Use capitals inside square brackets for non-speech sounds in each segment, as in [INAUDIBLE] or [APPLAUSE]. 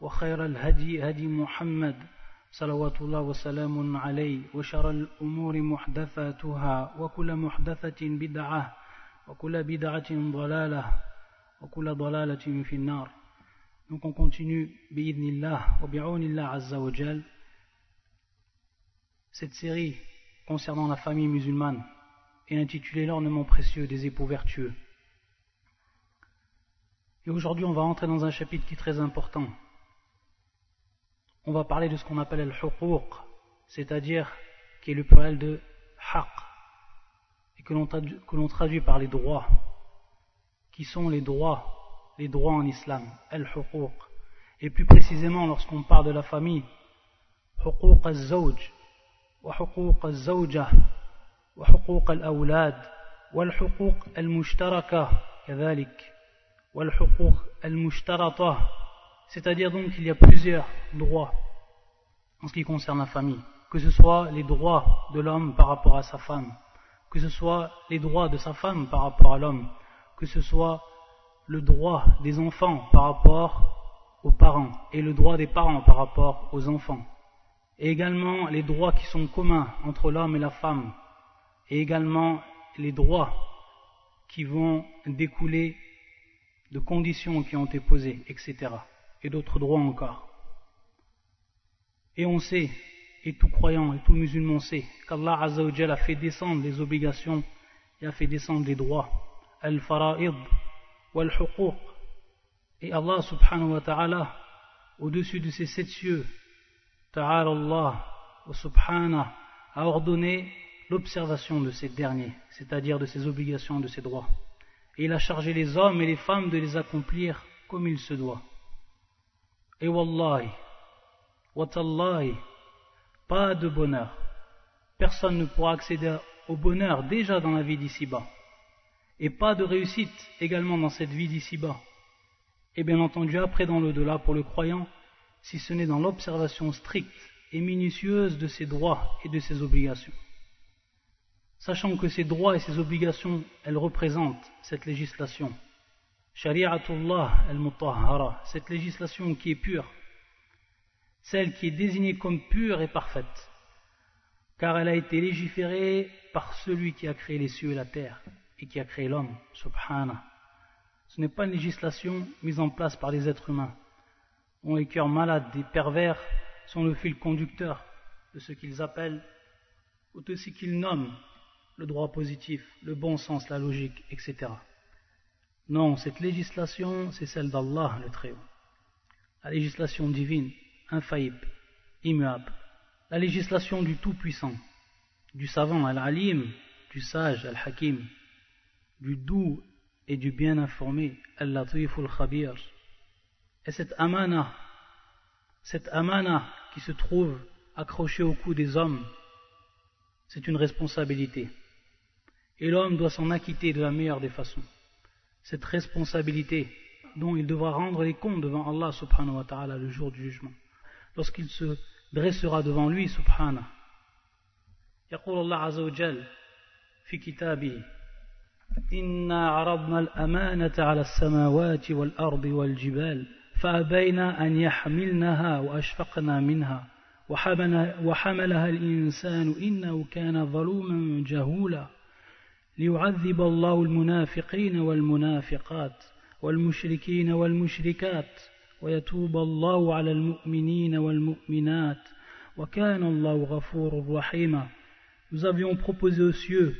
وخير الهدي هدي محمد صلوات الله وسلام عليه وشر الأمور محدثاتها وكل محدثة بدعة وكل بدعة ضلالة وكل ضلالة في النار Donc on continue, wa bi'awnillah azza wa jal, cette série concernant la famille musulmane est intitulée L'ornement précieux des époux vertueux. Et aujourd'hui, on va entrer dans un chapitre qui est très important. On va parler de ce qu'on appelle al-huquq, c'est-à-dire qui est le pluriel de haq, et que l'on traduit par les droits, qui sont les droits les droits en islam, al-huquq. Et plus précisément, lorsqu'on parle de la famille, حقوق الزوج وحقوق الزوجة وحقوق الأولاد والحقوق المشتركة كذلك والحقوق المشترطة c'est-à-dire donc qu'il y a plusieurs droits en ce qui concerne la famille que ce soit les droits de l'homme par rapport à sa femme que ce soit les droits de sa femme par rapport à l'homme que ce soit le droit des enfants par rapport aux parents et le droit des parents par rapport aux enfants. Et également les droits qui sont communs entre l'homme et la femme. Et également les droits qui vont découler de conditions qui ont été posées, etc. Et d'autres droits encore. Et on sait, et tout croyant et tout musulman sait, qu'Allah a fait descendre les obligations et a fait descendre les droits. Al-Fara'id, et Allah subhanahu wa ta'ala, au-dessus de ces sept cieux, ta'ala Allah wa a ordonné l'observation de ces derniers, c'est-à-dire de ces obligations, de ces droits. Et il a chargé les hommes et les femmes de les accomplir comme il se doit. Et wallahi, watallahi, pas de bonheur. Personne ne pourra accéder au bonheur déjà dans la vie d'ici-bas et pas de réussite également dans cette vie d'ici-bas. Et bien entendu après dans l'au-delà pour le croyant, si ce n'est dans l'observation stricte et minutieuse de ses droits et de ses obligations. Sachant que ces droits et ces obligations, elles représentent cette législation. Shari'atullah al-mutahhara, cette législation qui est pure, celle qui est désignée comme pure et parfaite, car elle a été légiférée par celui qui a créé les cieux et la terre, et qui a créé l'homme, subhana. Ce n'est pas une législation mise en place par les êtres humains, dont les cœurs malades et pervers sont le fil conducteur de ce qu'ils appellent, ou de ce qu'ils nomment le droit positif, le bon sens, la logique, etc. Non, cette législation, c'est celle d'Allah le Très-Haut. La législation divine, infaillible, immuable. La législation du Tout-Puissant, du savant, Al-Alim, du sage, Al-Hakim, du doux et du bien informé, Al-Latif al-Khabir. Et cette amana, cette amana qui se trouve accrochée au cou des hommes, c'est une responsabilité. Et l'homme doit s'en acquitter de la meilleure des façons. Cette responsabilité dont il devra rendre les comptes devant Allah subhanahu wa ta'ala le jour du jugement. Lorsqu'il se dressera devant lui subhanahu. يقول الله عز وجل في كتابه إنا عرضنا الأمانة على السماوات والأرض والجبال فأبين أن يحملنها وأشفقنا منها وحملها الإنسان إنه كان ظلوما جهولا ليعذب الله المنافقين والمنافقات والمشركين والمشركات ويتوب الله على المؤمنين والمؤمنات وكان الله غفور رحيما Nous avions proposé aux cieux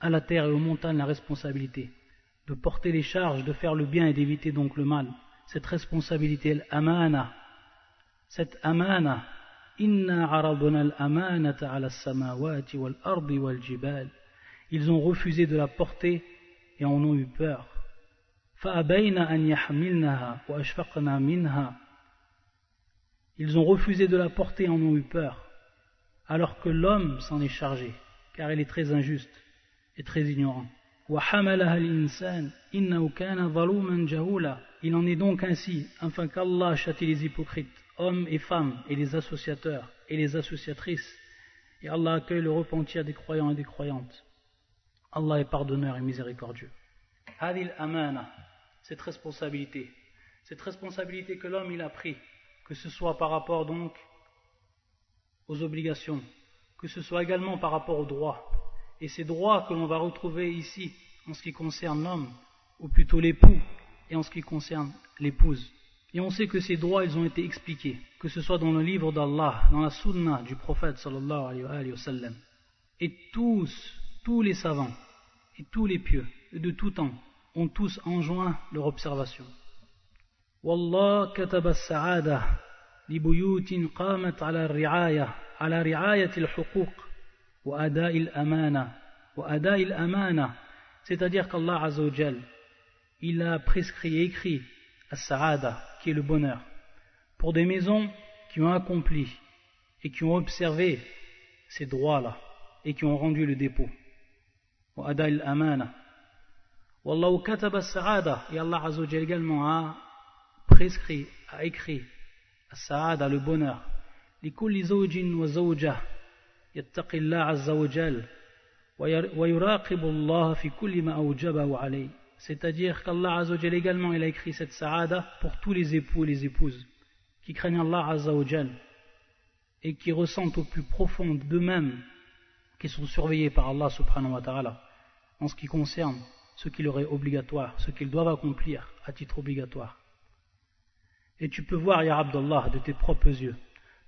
à la terre et aux montagnes la responsabilité de porter les charges, de faire le bien et d'éviter donc le mal. Cette responsabilité, l'amana, cette amana, inna araduna al-amanata ala samawati wal ardi wal jibal. Ils ont refusé de la porter et en ont eu peur. فأبين أن يحملنها وأشفقنا منها Ils ont refusé de la porter et en ont eu peur, alors que l'homme s'en est chargé, car il est très injuste et très ignorant. Il en est donc ainsi, afin qu'Allah châtie les hypocrites, hommes et femmes, et les associateurs et les associatrices, et Allah accueille le repentir des croyants et des croyantes. Allah est pardonneur et miséricordieux. Cette responsabilité, cette responsabilité que l'homme il a pris, que ce soit par rapport donc aux obligations, que ce soit également par rapport aux droits, et ces droits que l'on va retrouver ici en ce qui concerne l'homme, ou plutôt l'époux, et en ce qui concerne l'épouse. Et on sait que ces droits, ils ont été expliqués, que ce soit dans le livre d'Allah, dans la sunna du prophète sallallahu alayhi wa sallam. Et tous, tous les savants, et tous les pieux, de tout temps, ont tous enjoint leur observation. والله كتب السعادة لبيوت قامت على الرعاية على رعاية الحقوق وأداء الأمانة وأداء الأمانة c'est-à-dire qu'Allah Azzawajal il a prescrit et écrit as-sa'ada qui est le bonheur pour des maisons qui ont accompli et qui ont observé ces droits-là et qui ont rendu le dépôt وأداء الأمانة والله كتب السعادة et Allah Azzawajal également a prescrit, a écrit السعادة le bonheur لكل زوج وزوجة يتقي الله عز وجل ويراقب الله في كل ما أوجبه عليه c'est-à-dire qu'Allah Azzawajal également il a écrit cette sa'ada pour tous les époux et les épouses qui craignent Allah Azzawajal et qui ressentent au plus profond d'eux-mêmes qui sont surveillés par Allah subhanahu wa ta'ala en ce qui concerne ce qui leur obligatoire, ce qu'ils doivent accomplir à titre obligatoire. Et tu peux voir, Ya Abdullah, de tes propres yeux,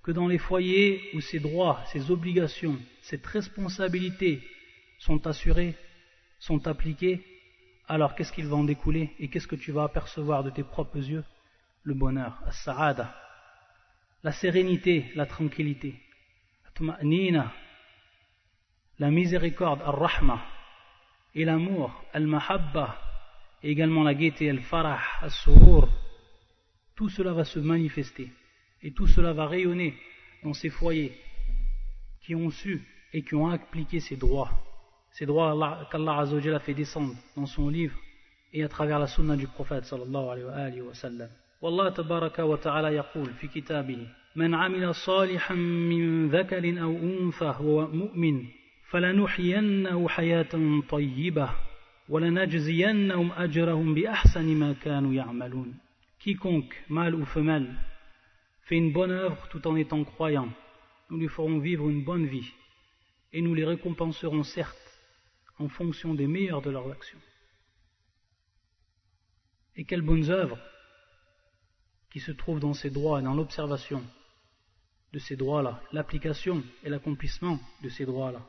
que dans les foyers où ces droits, ces obligations, cette responsabilité sont assurées, sont appliquées, alors qu'est-ce qu'il va en découler et qu'est-ce que tu vas apercevoir de tes propres yeux? Le bonheur, as-sa'ada, la sérénité, la tranquillité, la miséricorde, al-rahma, et l'amour, al-mahabba, et également la gaieté, al-farah, al-surur, tout cela va se manifester et tout cela va rayonner dans ces foyers qui ont su et qui ont appliqué ces droits, ces droits qu'Allah a fait descendre dans son livre et à travers la sunna du prophète sallallahu alayhi wa sallam. والله تبارك وتعالى يقول في كتابه من عمل صالحا من ذكر أو أنثى وهو مؤمن فلنحيينه حياة طيبة ولنجزينهم أجرهم بأحسن ما كانوا يعملون Quiconque, mâle ou femelle, fait une bonne œuvre tout en étant croyant, nous lui ferons vivre une bonne vie, et nous les récompenserons certes en fonction des meilleures de leurs actions. Et quelles bonnes œuvres qui se trouvent dans ces droits et dans l'observation de ces droits-là, l'application et l'accomplissement de ces droits-là.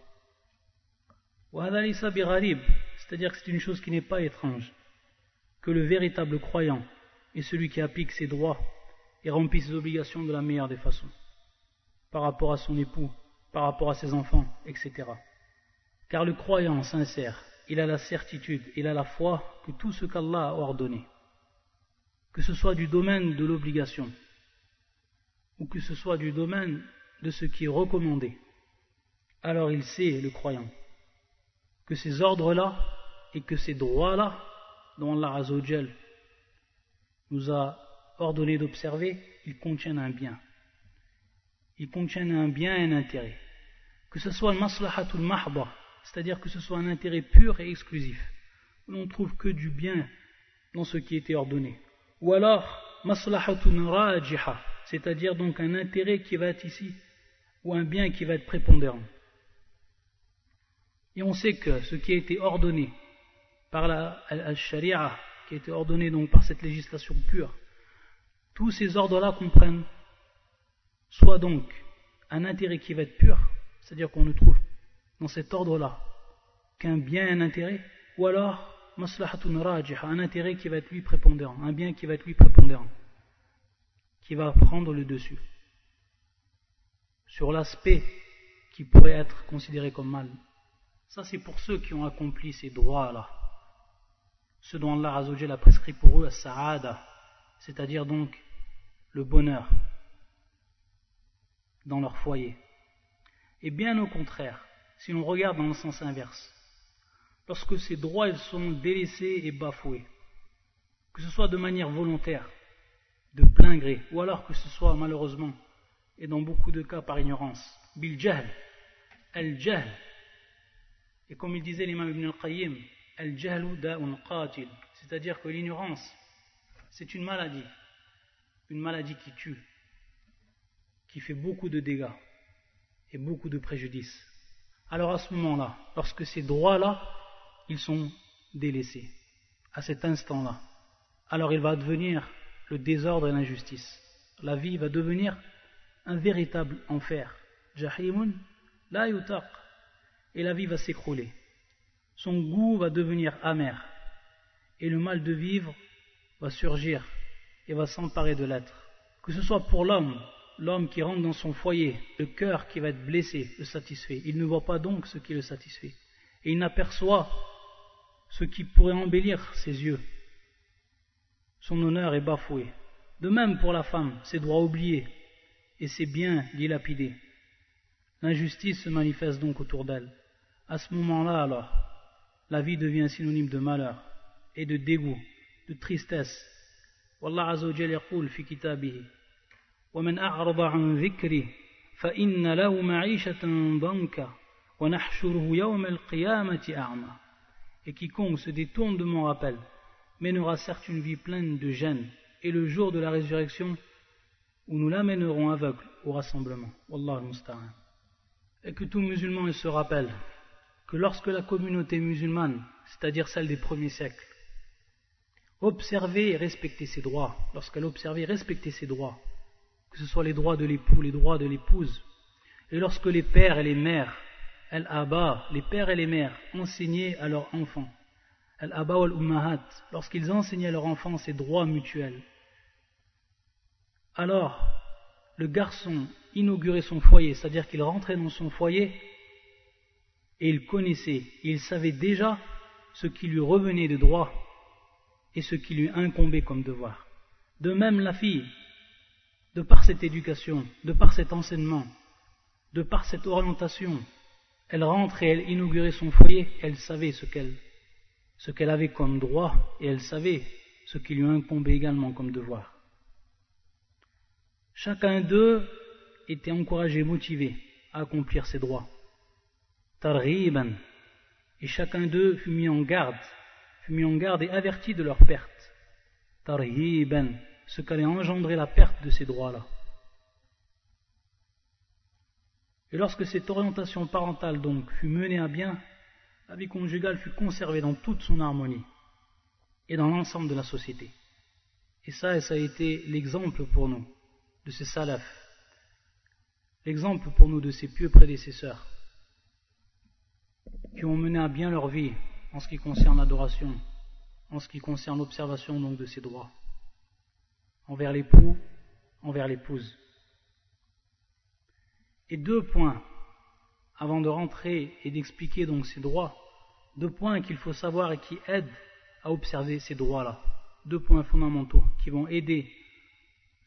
C'est-à-dire que c'est une chose qui n'est pas étrange, que le véritable croyant et celui qui applique ses droits et remplit ses obligations de la meilleure des façons, par rapport à son époux, par rapport à ses enfants, etc. Car le croyant sincère, il a la certitude, il a la foi que tout ce qu'Allah a ordonné, que ce soit du domaine de l'obligation, ou que ce soit du domaine de ce qui est recommandé, alors il sait, le croyant, que ces ordres-là et que ces droits-là, dont Allah Azzawajal nous a ordonné d'observer, ils contiennent un bien. Ils contiennent un bien et un intérêt. Que ce soit maslahatul mahba, c'est-à-dire que ce soit un intérêt pur et exclusif, où l'on trouve que du bien dans ce qui était ordonné. Ou alors, maslahatul rajiha, c'est-à-dire donc un intérêt qui va être ici, ou un bien qui va être prépondérant. Et on sait que ce qui a été ordonné par la sharia qui a été ordonné donc par cette législation pure, tous ces ordres-là comprennent soit donc un intérêt qui va être pur, c'est-à-dire qu'on ne trouve dans cet ordre-là qu'un bien et un intérêt, ou alors un intérêt qui va être lui prépondérant, un bien qui va être lui prépondérant, qui va prendre le dessus sur l'aspect qui pourrait être considéré comme mal. Ça c'est pour ceux qui ont accompli ces droits-là ce dont Allah Azzawajal a prescrit pour eux, Sa'ada, c'est-à-dire donc le bonheur, dans leur foyer. Et bien au contraire, si l'on regarde dans le sens inverse, lorsque ces droits ils sont délaissés et bafoués, que ce soit de manière volontaire, de plein gré, ou alors que ce soit malheureusement, et dans beaucoup de cas par ignorance, bil jahl, al jahl, et comme il disait l'imam Ibn al-Qayyim, al da'un qatil, c'est-à-dire que l'ignorance, c'est une maladie, une maladie qui tue, qui fait beaucoup de dégâts et beaucoup de préjudices. Alors à ce moment-là, lorsque ces droits-là, ils sont délaissés, à cet instant-là, alors il va devenir le désordre et l'injustice. La vie va devenir un véritable enfer. Jahimun la yutaq. Et la vie va s'écrouler. Son goût va devenir amer. Et le mal de vivre va surgir et va s'emparer de l'être. Que ce soit pour l'homme, l'homme qui rentre dans son foyer, le cœur qui va être blessé, le satisfait. Il ne voit pas donc ce qui le satisfait. Et il n'aperçoit ce qui pourrait embellir ses yeux. Son honneur est bafoué. De même pour la femme, ses droits oubliés et ses biens dilapidés. L'injustice se manifeste donc autour d'elle. À ce moment-là, alors, la vie devient synonyme de malheur et de dégoût, de tristesse. Wallah Azza wa Jalla yaqul fi kitabihi ومن أعرض عن ذكري فإن له معيشة ضنكا ونحشره يوم القيامة أعمى Et quiconque se détourne de mon rappel mènera certes une vie pleine de gêne et le jour de la résurrection où nous l'amènerons aveugle au rassemblement. Wallah musta'an. Et que tout musulman se rappelle que lorsque la communauté musulmane, c'est-à-dire celle des premiers siècles, observait et respectait ses droits, lorsqu'elle observait et respectait ses droits, que ce soit les droits de l'époux, les droits de l'épouse, et lorsque les pères et les mères, al-aba, les pères et les mères, enseignaient à leurs enfants, al-aba al-ummahat, lorsqu'ils enseignaient à leurs enfants ces droits mutuels, alors le garçon inaugurait son foyer, c'est-à-dire qu'il rentrait dans son foyer et il connaissait, il savait déjà ce qui lui revenait de droit et ce qui lui incombait comme devoir. De même la fille, de par cette éducation, de par cet enseignement, de par cette orientation, elle rentrait, et elle inaugurait son foyer, elle savait ce qu'elle ce qu'elle avait comme droit et elle savait ce qui lui incombait également comme devoir. Chacun d'eux était encouragé, motivé à accomplir ses droits. Targhiban. Et chacun d'eux fut mis en garde, fut mis en garde et averti de leur perte. Targhiban. Ce qu'allait engendrer la perte de ces droits-là. Et lorsque cette orientation parentale donc fut menée à bien, la vie conjugale fut conservée dans toute son harmonie et dans l'ensemble de la société. Et ça, ça a été l'exemple pour nous de ces salafs, l'exemple pour nous de ces pieux prédécesseurs qui ont mené à bien leur vie en ce qui concerne l'adoration, en ce qui concerne l'observation donc de ces droits, envers l'époux, envers l'épouse. Et deux points, avant de rentrer et d'expliquer donc ces droits, deux points qu'il faut savoir et qui aident à observer ces droits-là, deux points fondamentaux qui vont aider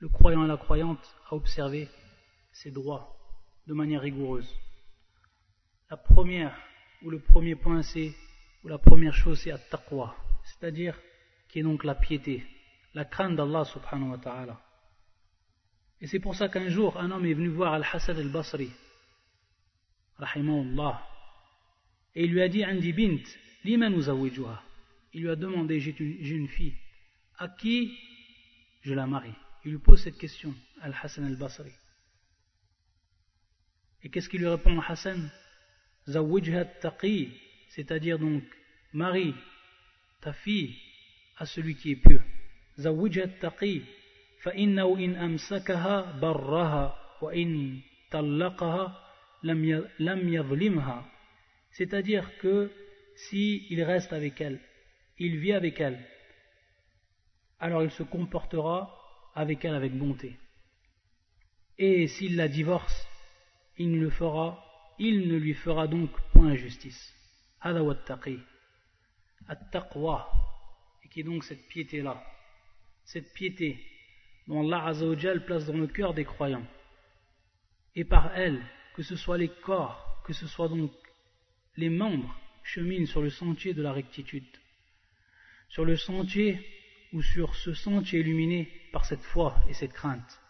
le croyant et la croyante à observer ses droits de manière rigoureuse. La première, ou le premier point, c'est, ou la première chose, c'est at-taqwa, c'est-à-dire qui est donc la piété, la crainte d'Allah subhanahu wa ta'ala. Et c'est pour ça qu'un jour, un homme est venu voir Al-Hassan al-Basri, rahimahullah, et il lui a dit, Andi bint, liman Il lui a demandé, j'ai une fille, à qui je la marie? Il lui pose cette question, Al-Hassan al-Basri. Et qu'est-ce qu'il lui répond Hassan? Zawijha taqi, c'est-à-dire donc, marie ta fille à celui qui est pieux. Zawijha taqi, فإنه إن أمسكها برها وإن طلقها لم يظلمها c'est-à-dire que si il reste avec elle il vit avec elle alors il se comportera avec elle avec bonté. Et s'il la divorce, il ne, le fera, il ne lui fera donc point injustice. At-taqwa, et qui est donc cette piété-là, cette piété dont Allah Azzawajal place dans le cœur des croyants. et par elle, que ce soit les corps, que ce soit donc les membres, cheminent sur le sentier de la rectitude, sur le sentier ou sur ce sentier illuminé par cette foi et cette crainte.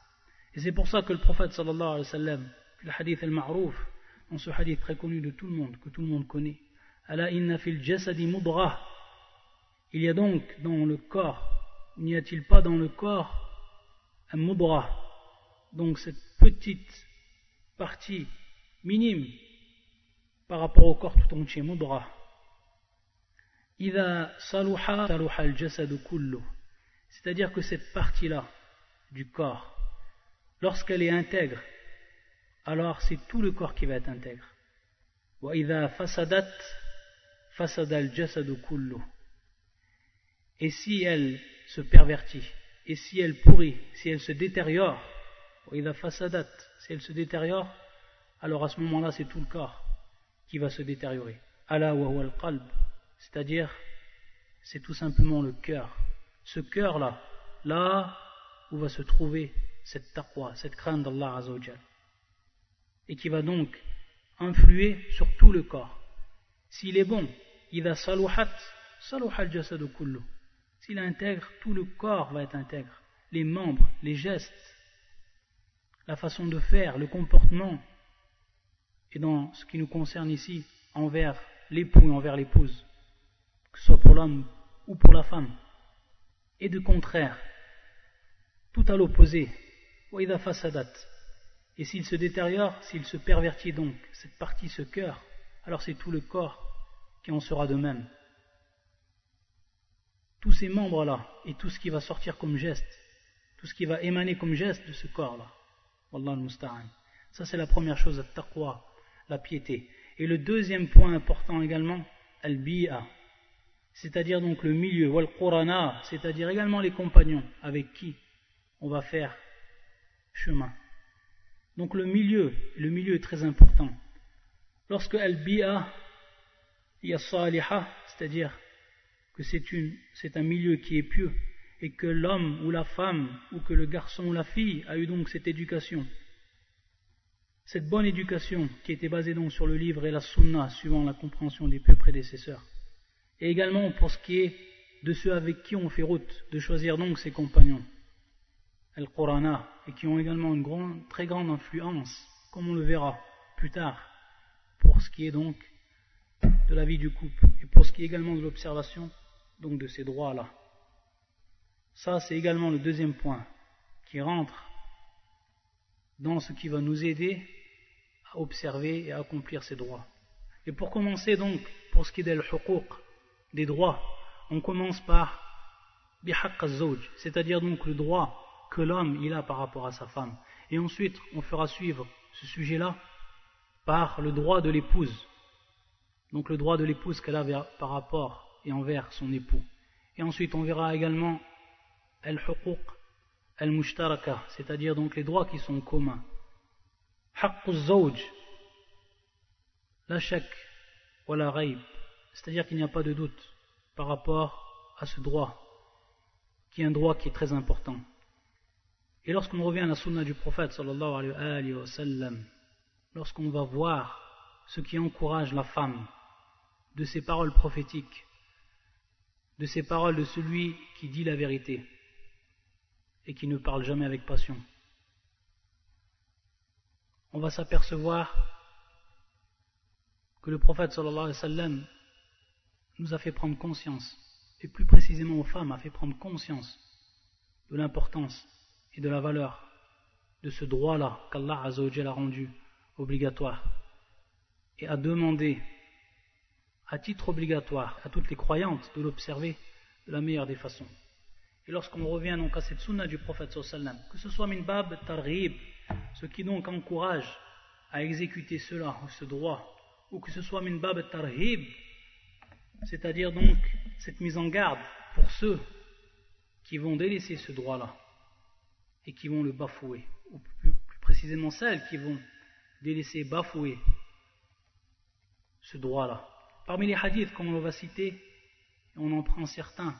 Et c'est pour ça que le prophète sallallahu alayhi wa sallam, le hadith al-ma'rouf, dans ce hadith très connu de tout le monde, que tout le monde connaît. Il y a donc dans le corps, n'y a-t-il pas dans le corps un mudra, donc cette petite partie minime par rapport au corps tout entier, mudra. C'est-à-dire que cette partie-là du corps, lorsqu'elle est intègre, alors c'est tout le corps qui va être intègre. Et si elle se pervertit, et si elle pourrit, si elle se détériore, si elle se détériore, alors à ce moment-là, c'est tout le corps qui va se détériorer. C'est-à-dire, c'est tout simplement le cœur. Ce cœur-là, là où va se trouver cette taqwa, cette crainte d'Allah Azzawajal. Et qui va donc influer sur tout le corps. S'il est bon, il a saluhat, saluhat jasadu kullu. S'il intègre, tout le corps va être intègre. Les membres, les gestes, la façon de faire, le comportement. Et dans ce qui nous concerne ici, envers l'époux et envers l'épouse, que ce soit pour l'homme ou pour la femme. Et de contraire, tout à l'opposé, et s'il se détériore, s'il se pervertit donc, cette partie, ce cœur, alors c'est tout le corps qui en sera de même tous ces membres-là et tout ce qui va sortir comme geste, tout ce qui va émaner comme geste de ce corps-là. Wallah al-musta'an. Ça, c'est la première chose, la taqwa, la piété. Et le deuxième point important également, al-bi'a, c'est-à-dire donc le milieu, wal-qurana, c'est-à-dire également les compagnons avec qui on va faire chemin. Donc le milieu, le milieu est très important. Lorsque al-bi'a, c'est-à-dire que c'est un milieu qui est pieux et que l'homme ou la femme ou que le garçon ou la fille a eu donc cette éducation. Cette bonne éducation qui était basée donc sur le livre et la sunna suivant la compréhension des pieux prédécesseurs. Et également pour ce qui est de ceux avec qui on fait route, de choisir donc ses compagnons, Al-Qurana, et qui ont également une très grande influence, comme on le verra plus tard, pour ce qui est donc de la vie du couple, et pour ce qui est également de l'observation donc de ces droits-là. Ça, c'est également le deuxième point qui rentre dans ce qui va nous aider à observer et à accomplir ces droits. Et pour commencer donc, pour ce qui est des droits, on commence par c'est-à-dire donc le droit que l'homme il a par rapport à sa femme. Et ensuite, on fera suivre ce sujet-là par le droit de l'épouse. Donc le droit de l'épouse qu'elle a par rapport et envers son époux. Et ensuite, on verra également al-huquq al-mushtaraka, c'est-à-dire donc les droits qui sont communs. Haqqu zawj, la shak c'est-à-dire qu'il n'y a pas de doute par rapport à ce droit, qui est un droit qui est très important. Et lorsqu'on revient à la sunna du prophète sallallahu alayhi wa sallam, lorsqu'on va voir ce qui encourage la femme de ses paroles prophétiques, de ces paroles de celui qui dit la vérité et qui ne parle jamais avec passion. On va s'apercevoir que le prophète sallallahu alayhi sallam nous a fait prendre conscience, et plus précisément aux femmes a fait prendre conscience de l'importance et de la valeur de ce droit-là qu'Allah a rendu obligatoire et a demandé à titre obligatoire à toutes les croyantes de l'observer de la meilleure des façons. Et lorsqu'on revient donc à cette sunna du prophète sallam, que ce soit min bab targhib, ce qui donc encourage à exécuter cela, ce droit, ou que ce soit min bab tarhib, c'est-à-dire donc cette mise en garde pour ceux qui vont délaisser ce droit-là et qui vont le bafouer, ou plus, précisément celles qui vont délaisser, bafouer ce droit-là. Parmi les hadiths, comme on va citer, on en prend certains,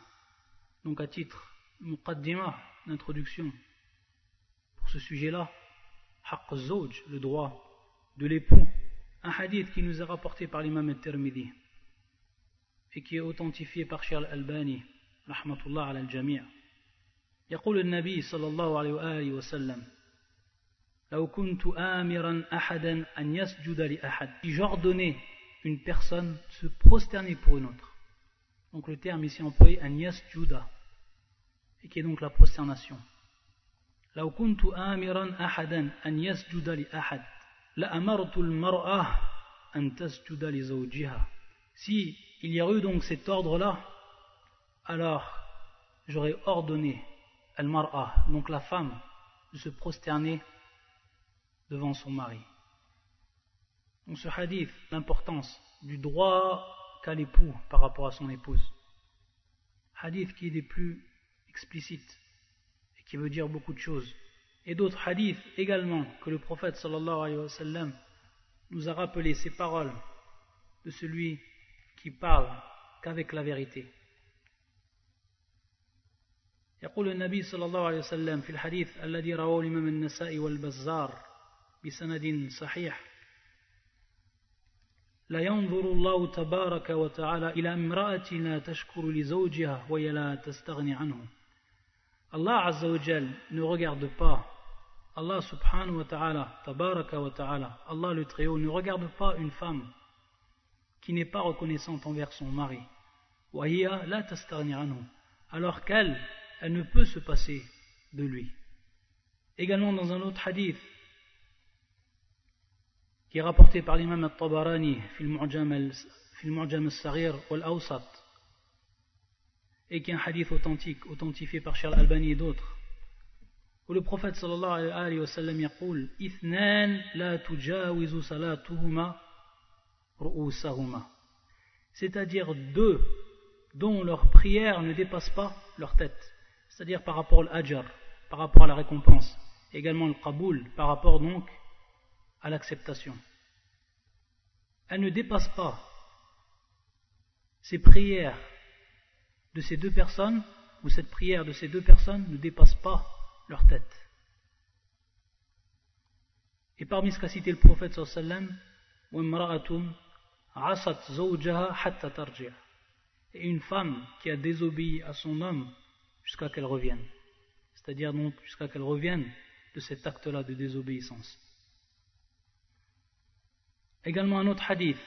donc à titre muqaddima, d'introduction, pour ce sujet-là, le droit de l'époux. Un hadith qui nous est rapporté par l'imam al-Tirmidhi et qui est authentifié par Cheikh al-Albani, rahmatullah al-jami'. يقول النبي صلى الله عليه وآله وسلم لو كنت آمرا أحدا أن يسجد لأحد Si j'ordonnais une personne de se prosterner pour une autre. Donc le terme ici employé, an yasjuda, et qui est donc la prosternation. لو كنت آمرا أحدا أن يسجد لأحد لأمرت المرأة أن تسجد لزوجها Si il y a eu donc cet ordre-là, alors j'aurais ordonné al-mar'a, donc la femme, de se prosterner devant son mari. Donc ce hadith, l'importance du droit qu'a l'époux par rapport à son épouse. Hadith qui est des plus explicites et qui veut dire beaucoup de choses. Et d'autres hadiths également que le prophète sallallahu alayhi nous a rappelé ces paroles de celui qui parle qu'avec la vérité. يقول النبي صلى الله عليه وسلم في الحديث الذي رواه الإمام النسائي والبزار بسند صحيح لا ينظر الله تبارك وتعالى إلى امرأة لا تشكر لزوجها وهي لا تستغني عنه Azza wa Jal ne regarde pas Allah subhanahu wa ta'ala tabaraka wa ta'ala Allah le Très-Haut ne regarde pas une femme qui n'est pas reconnaissante envers son mari alors qu'elle elle ne peut se passer de lui également dans un autre hadith qui est rapporté par l'imam al-Tabarani في المعجم الصغير والأوسط et qui est un hadith authentique authentifié par Charles Albani et d'autres où le prophète sallallahu alayhi wa sallam يقول اثنان لا تجاوز صلاتهما رؤوسهما c'est-à-dire deux dont leur prière ne dépasse pas leur tête c'est-à-dire par rapport à l'ajr par rapport à la récompense également le qaboul par rapport donc à l'acceptation. Elle ne dépasse pas ces prières de ces deux personnes, ou cette prière de ces deux personnes ne dépasse pas leur tête. Et parmi ce qu'a cité le prophète sallam, et une femme qui a désobéi à son homme jusqu'à qu'elle revienne. C'est-à-dire donc jusqu'à qu'elle revienne de cet acte-là de désobéissance. Également un autre hadith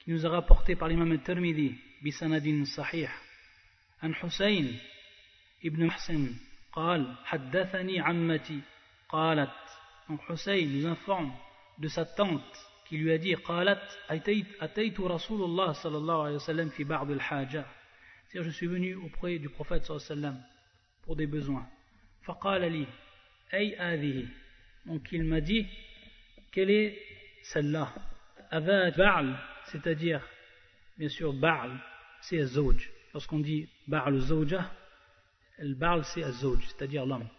qui nous a rapporté par l'imam al-Tirmidhi, bisanadin sahih, عن حسين ابن محسن قال حدثني عمتي قالت donc Hussein nous informe de sa tante qui lui a dit قالت أتيت رسول الله صلى الله عليه وسلم في بعض الحاجة je suis venu auprès du prophète sallam pour des besoins. Donc il m'a dit, quelle est celle-là? Ava Ba'al, c'est-à-dire, bien sûr, Ba'al, c'est Azouj. Lorsqu'on dit Ba'al Zawja, le Ba'al c'est Azouj, c'est-à-dire l'homme.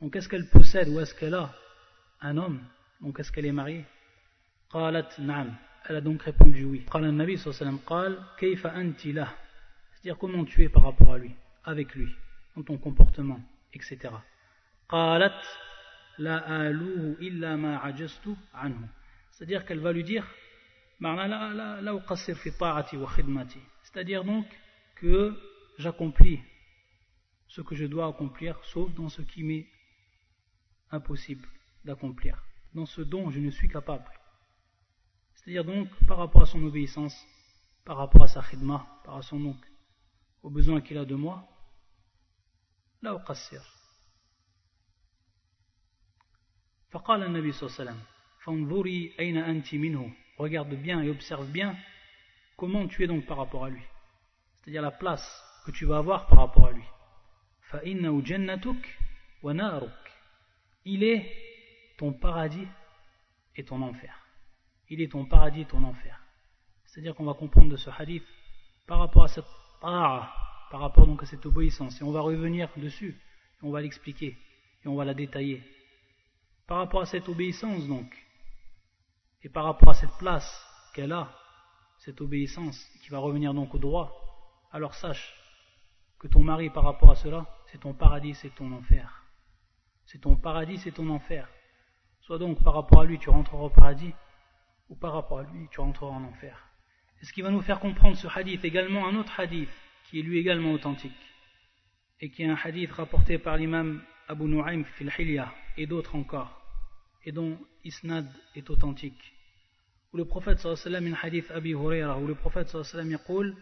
Donc est-ce qu'elle possède ou est-ce qu'elle a un homme? Donc est-ce qu'elle est mariée? Qalat Naam. Elle a donc répondu oui. Qala Nabi sallallahu alayhi wa sallam, Qal, Kayfa c'est-à-dire comment tu es par rapport à lui, avec lui, dans ton comportement, etc. C'est-à-dire qu'elle va lui dire c'est-à-dire donc que j'accomplis ce que je dois accomplir, sauf dans ce qui m'est impossible d'accomplir, dans ce dont je ne suis capable. C'est-à-dire donc par rapport à son obéissance, par rapport à sa khidma, par rapport à son donc, aux besoins qu'il a de moi, là au qassir. فقال النبي صلى الله عليه وسلم Regarde bien et observe bien comment tu es donc par rapport à lui. C'est-à-dire la place que tu vas avoir par rapport à lui. Il est ton paradis et ton enfer. Il est ton paradis et ton enfer. C'est-à-dire qu'on va comprendre de ce hadith par rapport à cette par rapport donc à cette obéissance. Et on va revenir dessus, on va l'expliquer, et on va la détailler. Par rapport à cette obéissance donc, et par rapport à cette place qu'elle a, cette obéissance qui va revenir donc au droit, alors sache que ton mari par rapport à cela, c'est ton paradis, c'est ton enfer. C'est ton paradis, c'est ton enfer. Soit donc par rapport à lui tu rentreras au paradis, ou par rapport à lui tu rentreras en enfer. Et ce qui va nous faire comprendre ce hadith également, un autre hadith, qui est lui également authentique, et qui est un hadith rapporté par l'imam Abu Nu'aym fil Hilya, et d'autres encore, et dont Isnad est authentique. Où le prophète sallallahu alayhi wa sallam, hadith Abi Huraira, où le prophète sallallahu alayhi wa sallam,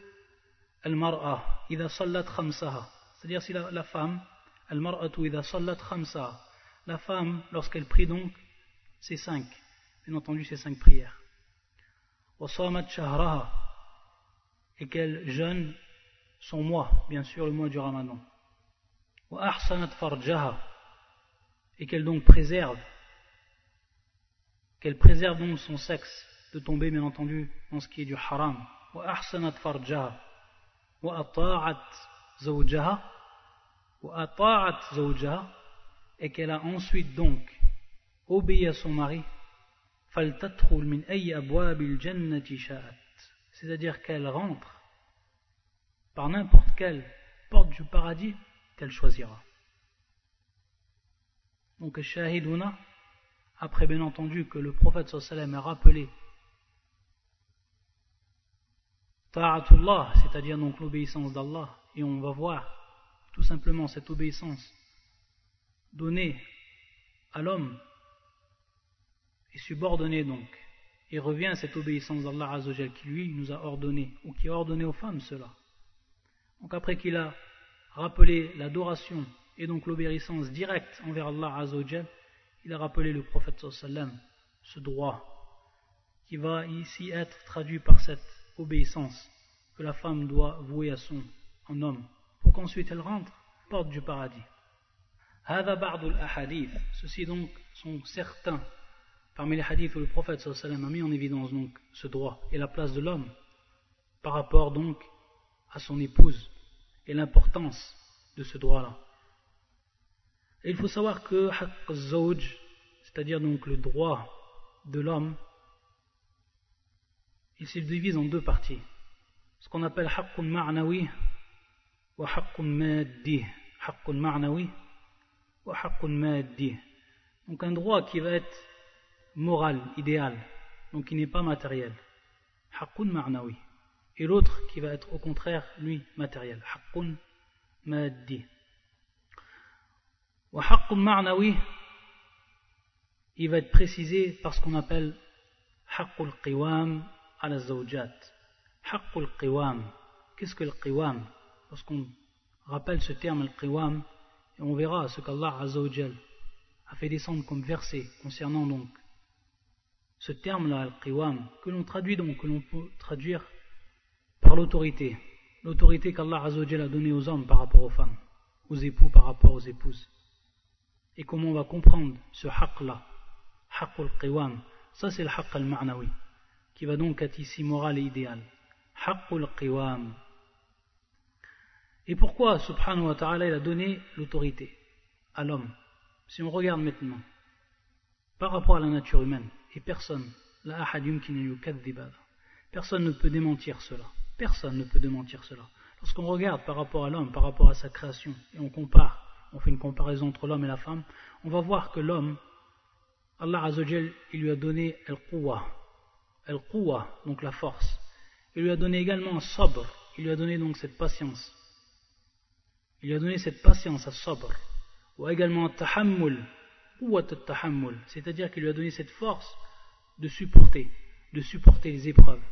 Al-mar'a, idha sallat khamsaha. C'est-à-dire si la, la femme, Al-mar'atu idha sallat khamsaha. La femme, lorsqu'elle prie donc, c'est cinq. Bien entendu, c'est cinq prières. Et qu'elle jeûne son mois, bien sûr, le mois du ramadan. Et qu'elle donc préserve, qu'elle préserve donc son sexe de tomber, bien entendu, dans ce qui est du haram. Et qu'elle a ensuite donc obéi à son mari. C'est-à-dire qu'elle rentre par n'importe quelle porte du paradis qu'elle choisira. Donc, Shahiduna, après bien entendu que le prophète a rappelé Ta'atullah, c'est-à-dire donc l'obéissance d'Allah, et on va voir tout simplement cette obéissance donnée à l'homme et subordonnée donc, et revient à cette obéissance d'Allah Azzawajal qui lui nous a ordonné, ou qui a ordonné aux femmes cela. Donc après qu'il a rappelé l'adoration et donc l'obéissance directe envers Allah Azzawajal, il a rappelé le prophète sallam ce droit qui va ici être traduit par cette obéissance que la femme doit vouer à son en homme pour qu'ensuite elle rentre porte du paradis. Ceci donc sont certains parmi les hadiths le prophète sallam a mis en évidence donc ce droit et la place de l'homme par rapport donc à son épouse et l'importance de ce droit-là. Et il faut savoir que c'est-à-dire donc le droit de l'homme, il se divise en deux parties. Ce qu'on appelle haqqun ma'nawi wa haqqun maddi. Haqqun wa. Donc un droit qui va être moral, idéal, donc qui n'est pas matériel. Haqqun ma'nawi. Et l'autre qui va être au contraire, lui, matériel. Haqqun maddi. Wa haqqun ma'nawi, il va être précisé par ce qu'on appelle haqqul qiwam ala zawjat. Haqqul qiwam. Qu'est-ce que le qiwam? Lorsqu'on rappelle ce terme, le qiwam, et on verra ce qu'Allah a fait descendre comme verset concernant donc ce terme-là, al-qiwam, que l'on traduit donc, que l'on peut traduire par l'autorité. L'autorité qu'Allah a donnée aux hommes par rapport aux femmes, aux époux par rapport aux épouses. Et comment on va comprendre ce haqq-là, haqq al-qiwam, ça c'est le haqq al-ma'nawi, qui va donc être ici moral et idéal. Haqq al-qiwam. Et pourquoi, subhanahu wa ta'ala, il a donné l'autorité à l'homme? Si on regarde maintenant, par rapport à la nature humaine, et personne, personne ne peut démentir cela. Personne ne peut démentir cela. Lorsqu'on regarde par rapport à l'homme, par rapport à sa création, et on compare, on fait une comparaison entre l'homme et la femme, on va voir que l'homme, Allah Azzawajal, il lui a donné al-quwa, al-quwa, donc la force. Il lui a donné également sabr, il lui a donné donc cette patience. Il lui a donné cette patience à sabr, ou également tahammul, c'est-à-dire qu'il lui a donné cette force de supporter, de supporter les épreuves.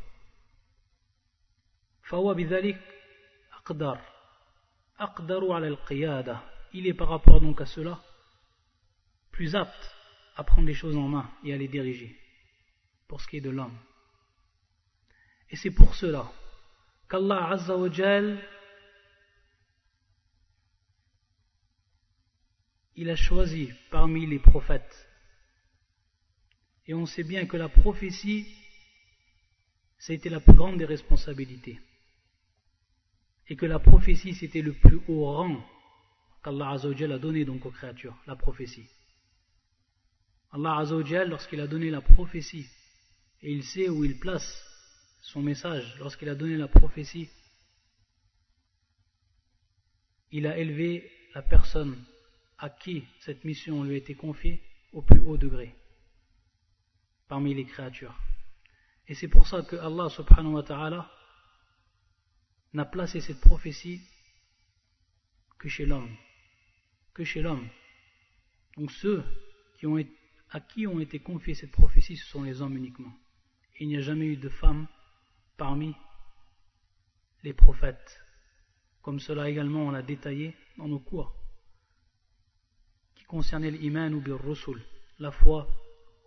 Il est par rapport donc à cela plus apte à prendre les choses en main et à les diriger pour ce qui est de l'homme. Et c'est pour cela qu'Allah Azza wa il a choisi parmi les prophètes. Et on sait bien que la prophétie, été la plus grande des responsabilités. Et que la prophétie, c'était le plus haut rang qu'Allah Azzawajal a donné donc aux créatures, la prophétie. Allah Azzawajal, lorsqu'il a donné la prophétie, et il sait où il place son message, lorsqu'il a donné la prophétie, il a élevé la personne à qui cette mission lui a été confiée au plus haut degré. Parmi les créatures. Et c'est pour ça que Allah subhanahu wa ta'ala n'a placé cette prophétie que chez l'homme. Que chez l'homme. Donc ceux à qui ont été confiées cette prophétie, ce sont les hommes uniquement. Il n'y a jamais eu de femmes parmi les prophètes. Comme cela également on l'a détaillé dans nos cours qui concernaient l'iman ou bir rusul, la foi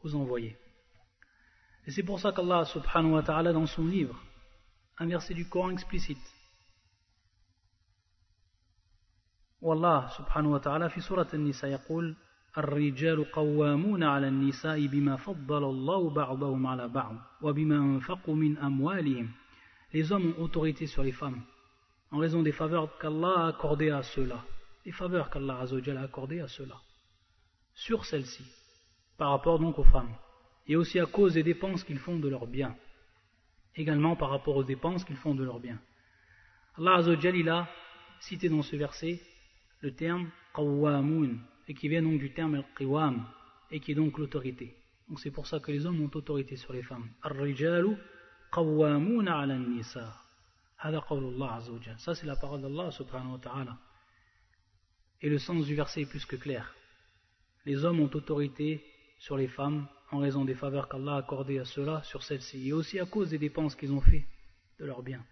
aux envoyés. Et c'est pour ça qu'Allah subhanahu wa ta'ala dans son livre, un verset du Coran explicite. والله سبحانه وتعالى في سورة النساء يقول الرجال قوامون على النساء بما فضل الله بعضهم على بعض وبما أنفقوا من أموالهم Les hommes ont autorité sur les femmes en raison des faveurs qu'Allah a accordées à ceux-là. Les faveurs qu'Allah a accordées à ceux-là. Sur celles-ci, par rapport donc aux femmes. Et aussi à cause des dépenses qu'ils font de leurs biens. Également par rapport aux dépenses qu'ils font de leurs biens. Allah il a cité dans ce verset le terme qawwamun, et qui vient donc du terme al-qiwam, et qui est donc l'autorité. Donc c'est pour ça que les hommes ont autorité sur les femmes. Ar-rijalu qawwamuna ala nisa. Ça c'est la parole d'Allah subhanahu wa ta'ala. Et le sens du verset est plus que clair. Les hommes ont autorité sur les femmes en raison des faveurs qu'Allah a accordées à ceux-là sur celles-ci, et aussi à cause des dépenses qu'ils ont fait de leurs biens.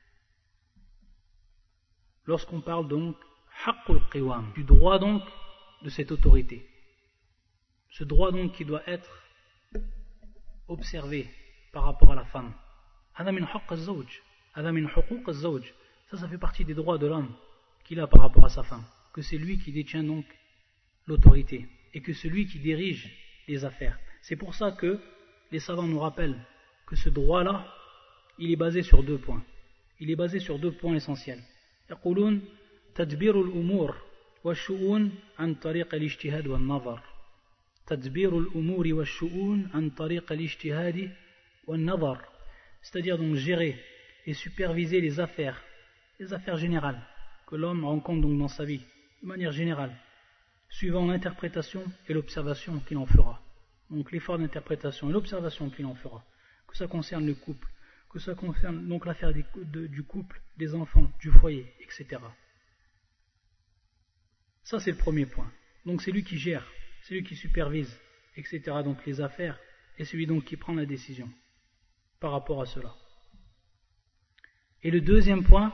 Lorsqu'on parle donc du droit donc de cette autorité. Ce droit donc qui doit être observé par rapport à la femme. Ça, ça fait partie des droits de l'homme qu'il a par rapport à sa femme. Que c'est lui qui détient donc l'autorité et que c'est lui qui dirige les affaires. C'est pour ça que les savants nous rappellent que ce droit-là, il est basé sur deux points. Il est basé sur deux points essentiels. تدبير الأمور والشؤون عن طريق الاجتهاد والنظر تدبير الأمور والشؤون عن طريق الاجتهاد والنظر c'est-à-dire donc gérer et superviser les affaires les affaires générales que l'homme rencontre donc dans sa vie de manière générale suivant l'interprétation et l'observation qu'il en fera donc l'effort d'interprétation et l'observation qu'il en fera, que ça concerne le couple, que ça concerne donc l'affaire du couple, des enfants, du foyer, etc. Ça c'est le premier point. Donc c'est lui qui gère, c'est lui qui supervise, etc. Donc les affaires, et celui donc qui prend la décision par rapport à cela. Et le deuxième point,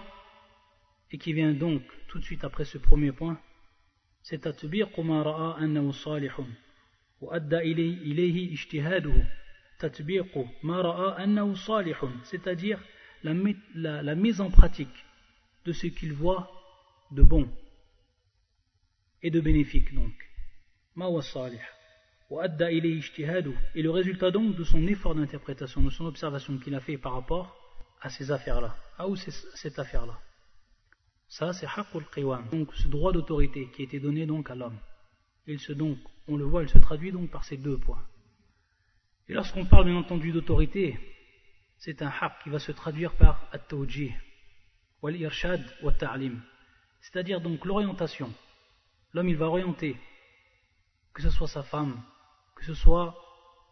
et qui vient donc tout de suite après ce premier point, c'est Tatbir Kumara'a Annahu Salihun. وأدى إليه اجتهاده تطبيق ما رأى أنه صالح c'est-à-dire la, la, la mise en pratique de ce qu'il voit de bon et de bénéfique donc. Et le résultat donc de son effort d'interprétation, de son observation qu'il a fait par rapport à ces affaires-là. Ah où c'est cette affaire-là Ça c'est Haqqul Qiwam, donc ce droit d'autorité qui a été donné donc à l'homme. Il se donc, on le voit, il se traduit donc par ces deux points. Et lorsqu'on parle bien entendu d'autorité, c'est un haq qui va se traduire par at-tawjih, wal-irshad, wa-ta'lim. C'est-à-dire donc l'orientation, l'homme il va orienter, que ce soit sa femme, que ce soit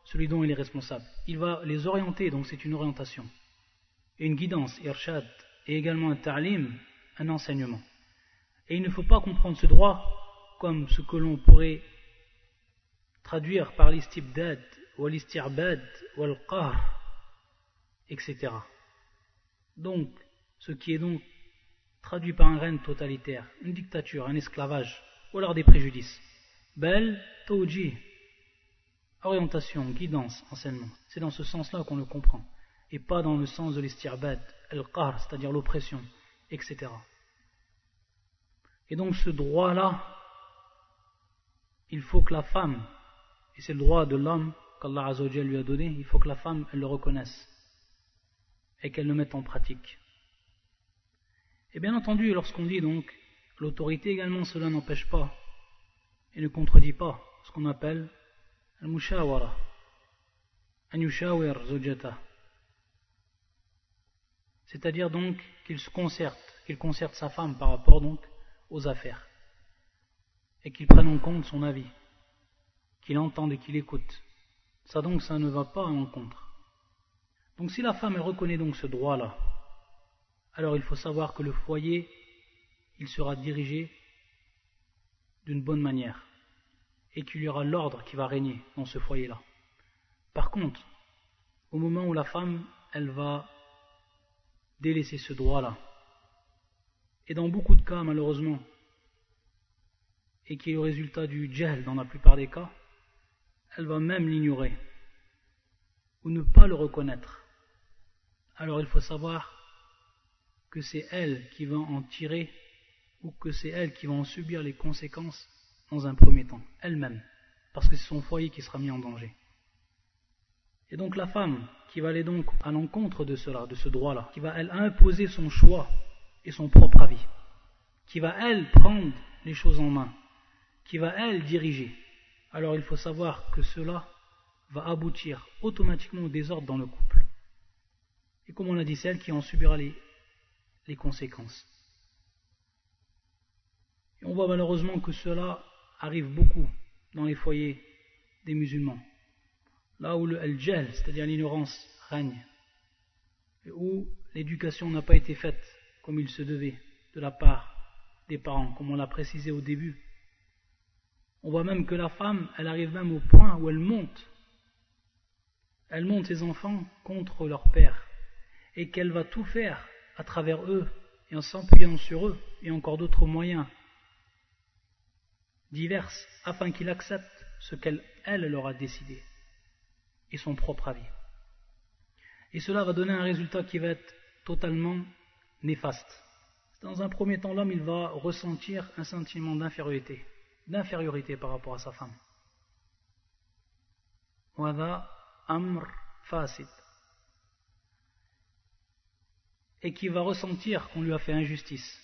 celui dont il est responsable. Il va les orienter, donc c'est une orientation. Et une guidance, irshad, et également un ta'lim, un enseignement. Et il ne faut pas comprendre ce droit comme ce que l'on pourrait traduire par l'istibdad, ou l'istirbad, ou al-qahr, etc. Donc, ce qui est donc traduit par un règne totalitaire, une dictature, un esclavage, ou alors des préjudices. Bel, tawji, orientation, guidance, enseignement. C'est dans ce sens-là qu'on le comprend, et pas dans le sens de l'istirbad, al-qahr, c'est-à-dire l'oppression, etc. Et donc ce droit-là, il faut que la femme, et c'est le droit de l'homme qu'Allah lui a donné, il faut que la femme, elle le reconnaisse, et qu'elle le mette en pratique. Et bien entendu, lorsqu'on dit donc L'autorité également, cela n'empêche pas et ne contredit pas ce qu'on appelle al-mushawara. C'est-à-dire donc qu'il se concerte, qu'il concerte sa femme par rapport donc aux affaires et qu'il prenne en compte son avis, qu'il entende et qu'il écoute Ça donc, ça ne va pas à l'encontre. Donc si la femme reconnaît donc ce droit-là, alors il faut savoir que le foyer, il sera dirigé d'une bonne manière et qu'il y aura l'ordre qui va régner dans ce foyer-là. Par contre, au moment où la femme, elle va délaisser ce droit-là, et dans beaucoup de cas malheureusement, et qui est le résultat du gel dans la plupart des cas, elle va même l'ignorer ou ne pas le reconnaître. Alors il faut savoir que c'est elle qui va en tirer ou que c'est elle qui va en subir les conséquences dans un premier temps, elle-même, parce que c'est son foyer qui sera mis en danger. Et donc la femme qui va aller donc à l'encontre de cela, de ce droit-là, qui va elle imposer son choix et son propre avis, qui va elle prendre les choses en main, qui va elle diriger, alors il faut savoir que cela va aboutir automatiquement au désordre dans le couple. Et comme on a dit, c'est elle qui en subira les, les conséquences. Et on voit malheureusement que cela arrive beaucoup dans les foyers des musulmans. Là où le al-jal, c'est-à-dire l'ignorance, règne, et où l'éducation n'a pas été faite comme il se devait de la part des parents, comme on l'a précisé au début. On voit même que la femme, elle arrive même au point où elle monte. Elle monte ses enfants contre leur père et qu'elle va tout faire à travers eux et en s'appuyant sur eux et encore d'autres moyens divers afin qu'ils acceptent ce qu'elle elle leur a décidé et son propre avis. Et cela va donner un résultat qui va être totalement néfaste. Dans un premier temps, l'homme il va ressentir un sentiment d'infériorité, d'infériorité par rapport à sa femme. amr fasid et qui va ressentir qu'on lui a fait injustice,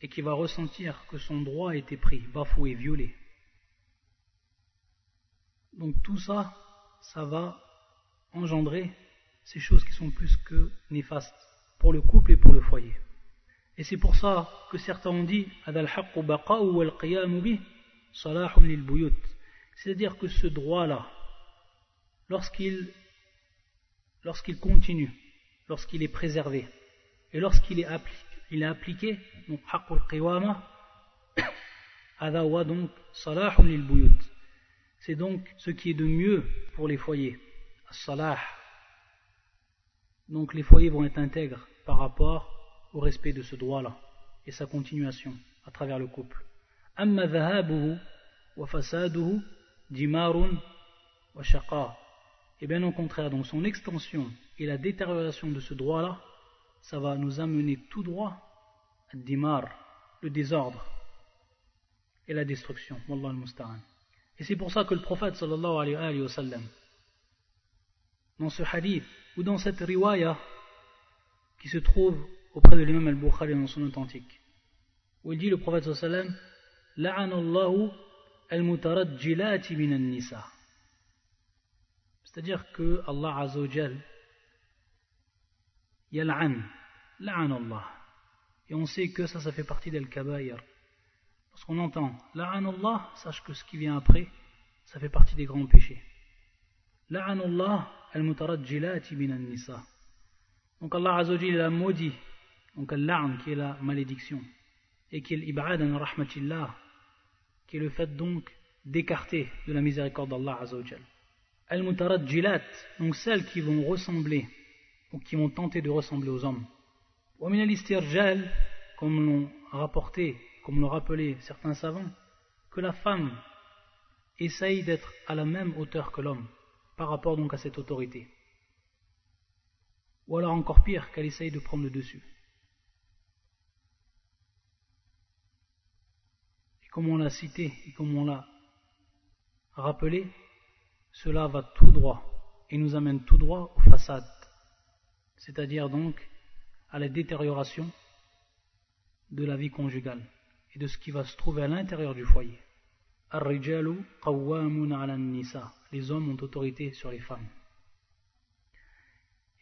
et qui va ressentir que son droit a été pris, bafoué, violé. Donc tout ça, ça va engendrer ces choses qui sont plus que néfastes pour le couple et pour le foyer. Et c'est pour ça que certains ont dit c'est-à-dire que ce droit-là, lorsqu'il lorsqu'il continue, lorsqu'il est préservé, et lorsqu'il est, appliqué, est appliqué, donc haqqul qiwama, [COUGHS] donc salahun lil buyut. C'est donc ce qui est de mieux pour les foyers. Salah. Donc les foyers vont être intègres par rapport au respect de ce droit-là et sa continuation à travers le couple. Wa fasaduhu dimarun wa shaqa. Et bien au contraire, donc son extension et la détérioration de ce droit-là ça va nous amener tout droit à dimar, le désordre et la destruction. Wallah al Et c'est pour ça que le prophète sallallahu alayhi wa sallam, dans ce hadith ou dans cette riwaya qui se trouve auprès de l'imam al-Bukhari dans son authentique, où il dit le prophète sallam, La'anallahu al-mutarajjilati min nisa C'est-à-dire que Allah Azzawajal yal'an, la'an Allah. Et on sait que ça, ça fait partie d'Al-Kabaïr. Parce qu'on entend la'an Allah, sache que ce qui vient après, ça fait partie des grands péchés. La'an Allah al-mutarajjilati minan nisa. Donc Allah Azzawajal a maudit, donc al-la'an qui est la malédiction, et qui est l'ib'ad an rahmatillah, qui est le fait donc d'écarter de la miséricorde d'Allah Azzawajal. Al-mutarajjilat, donc celles qui vont ressembler ou qui vont tenter de ressembler aux hommes. comme l'ont rapporté, comme l'ont rappelé certains savants, que la femme essaye d'être à la même hauteur que l'homme par rapport donc à cette autorité. Ou alors encore pire, qu'elle essaye de prendre le dessus. Comme on l'a cité et comme on l'a rappelé, cela va tout droit et nous amène tout droit aux façades c'est-à-dire donc à la détérioration de la vie conjugale et de ce qui va se trouver à l'intérieur du foyer. Les hommes ont autorité sur les femmes.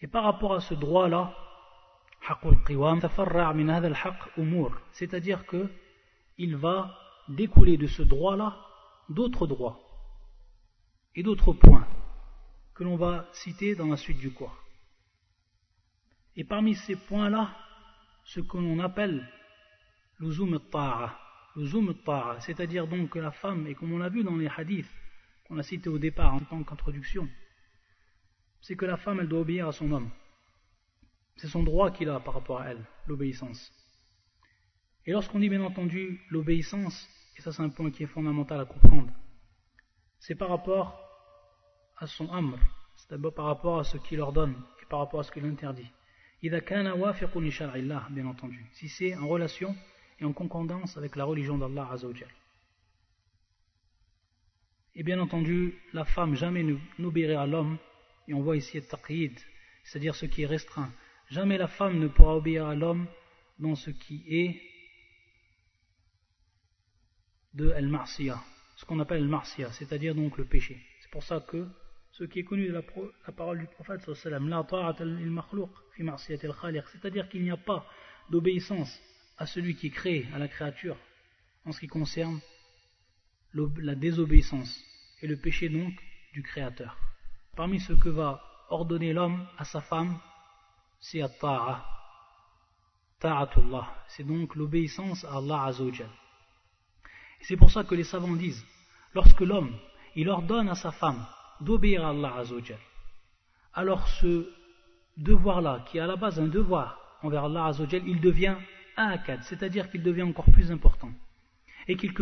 Et par rapport à ce droit-là, c'est-à-dire que il va découler de ce droit-là d'autres droits et d'autres points que l'on va citer dans la suite du cours. Et parmi ces points-là, ce que l'on appelle l'uzum ta'a, c'est-à-dire donc que la femme, et comme on l'a vu dans les hadiths qu'on a cités au départ en tant qu'introduction, c'est que la femme, elle doit obéir à son homme. C'est son droit qu'il a par rapport à elle, l'obéissance. Et lorsqu'on dit bien entendu l'obéissance, et ça c'est un point qui est fondamental à comprendre, c'est par rapport à son amr, c'est-à-dire par rapport à ce qu'il ordonne et par rapport à ce qu'il interdit. bien entendu, si c'est en relation et en concordance avec la religion d'Allah Azzawajal. Et bien entendu, la femme jamais n'obéira à l'homme, et on voit ici taqyid, c'est-à-dire ce qui est restreint. Jamais la femme ne pourra obéir à l'homme dans ce qui est de al-marsiya, ce qu'on appelle al-marsiya, c'est-à-dire donc le péché. C'est pour ça que ce qui est connu de la, parole du prophète c'est-à-dire qu'il n'y a pas d'obéissance à celui qui crée, à la créature, en ce qui concerne la désobéissance et le péché donc du créateur. Parmi ce que va ordonner l'homme à sa femme, c'est at-ta'a. Ta'atullah. C'est donc l'obéissance à Allah Azzawajal. C'est pour ça que les savants disent, lorsque l'homme, il ordonne à sa femme d'obéir à Allah Azzawajal, alors ce devoir-là, qui est à la base un devoir envers Allah Azzawajal, il devient un c'est-à-dire qu'il devient encore plus important. Et qu'il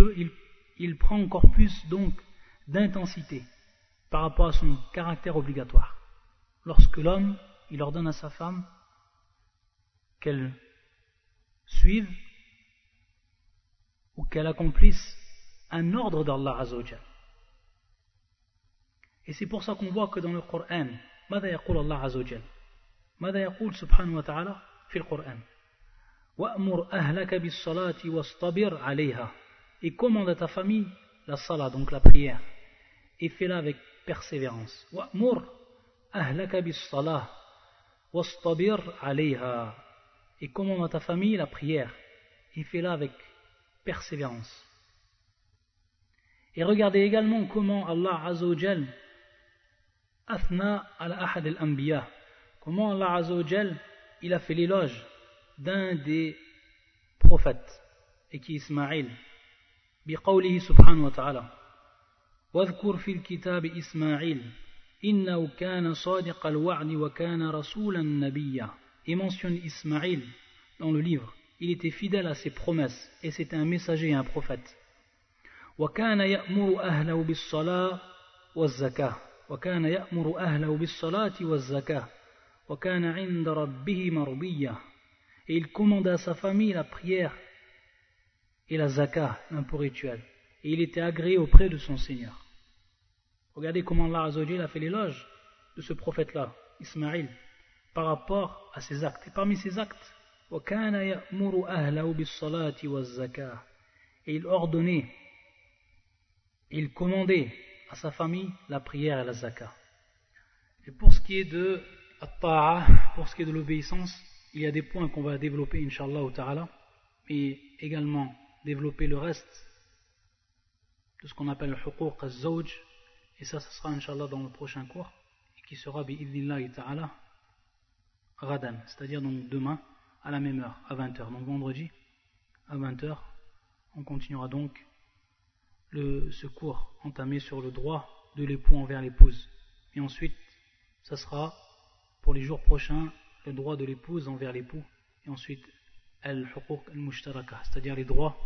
il, prend encore plus donc d'intensité par rapport à son caractère obligatoire. Lorsque l'homme, il ordonne à sa femme qu'elle suive ou qu'elle accomplisse un ordre d'Allah Azzawajal. Et c'est pour ça qu'on voit que dans le Coran, ماذا يقول الله عز وجل ماذا يقول سبحانه وتعالى في القرآن وأمر أهلك بالصلاة واصطبر عليها et commande à ta famille la salat, donc la prière et fais-la avec persévérance وأمر أهلك بالصلاة واصطبر عليها et commande à ta famille la prière et fais-la avec persévérance. Et regardez également comment Allah Azzawajal athna ala ahad al-anbiya. Comment Allah Azzawajal il a fait l'éloge d'un des prophètes et qui est Ismaïl. بقوله سبحانه وتعالى واذكر في الكتاب إسماعيل إنه كان صادق الوعد وكان رسولا نبيا et mentionne Ismaïl dans le livre il était fidèle à ses promesses et c'était un messager et un prophète. وكان يأمر أهله بالصلاة والزكاة وكان يأمر أهله بالصلاة والزكاة وكان عند ربه مرضيا et il commanda à sa famille la prière et la zakah, l'impôt rituel. Et il était agréé auprès de son Seigneur. Regardez comment Allah Azzawajal a fait l'éloge de ce prophète-là, Ismaïl, par rapport à ses actes. Et parmi ses actes, et il ordonnait, il commandait à sa famille la prière et la zakah. Et pour ce qui est de l'obéissance, il y a des points qu'on va développer, inshallah ta'ala, et également développer le reste de ce qu'on appelle le huquq al-zawj, et ça, ce sera, inshallah, dans le prochain cours, qui sera, bi ta'ala, radan, c'est-à-dire donc demain, à la même heure, à 20h. Donc vendredi, à 20h, on continuera donc le, ce cours entamé sur le droit de l'époux envers l'épouse. Et ensuite, ça sera pour les jours prochains le droit de l'épouse envers l'époux. Et ensuite, al-huquq al-mushtaraka, c'est-à-dire les droits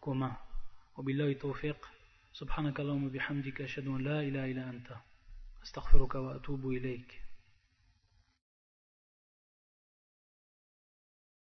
communs. وبالله التوفيق سبحانك اللهم وبحمدك أشهد أن لا إله إلا أنت أستغفرك وأتوب إليك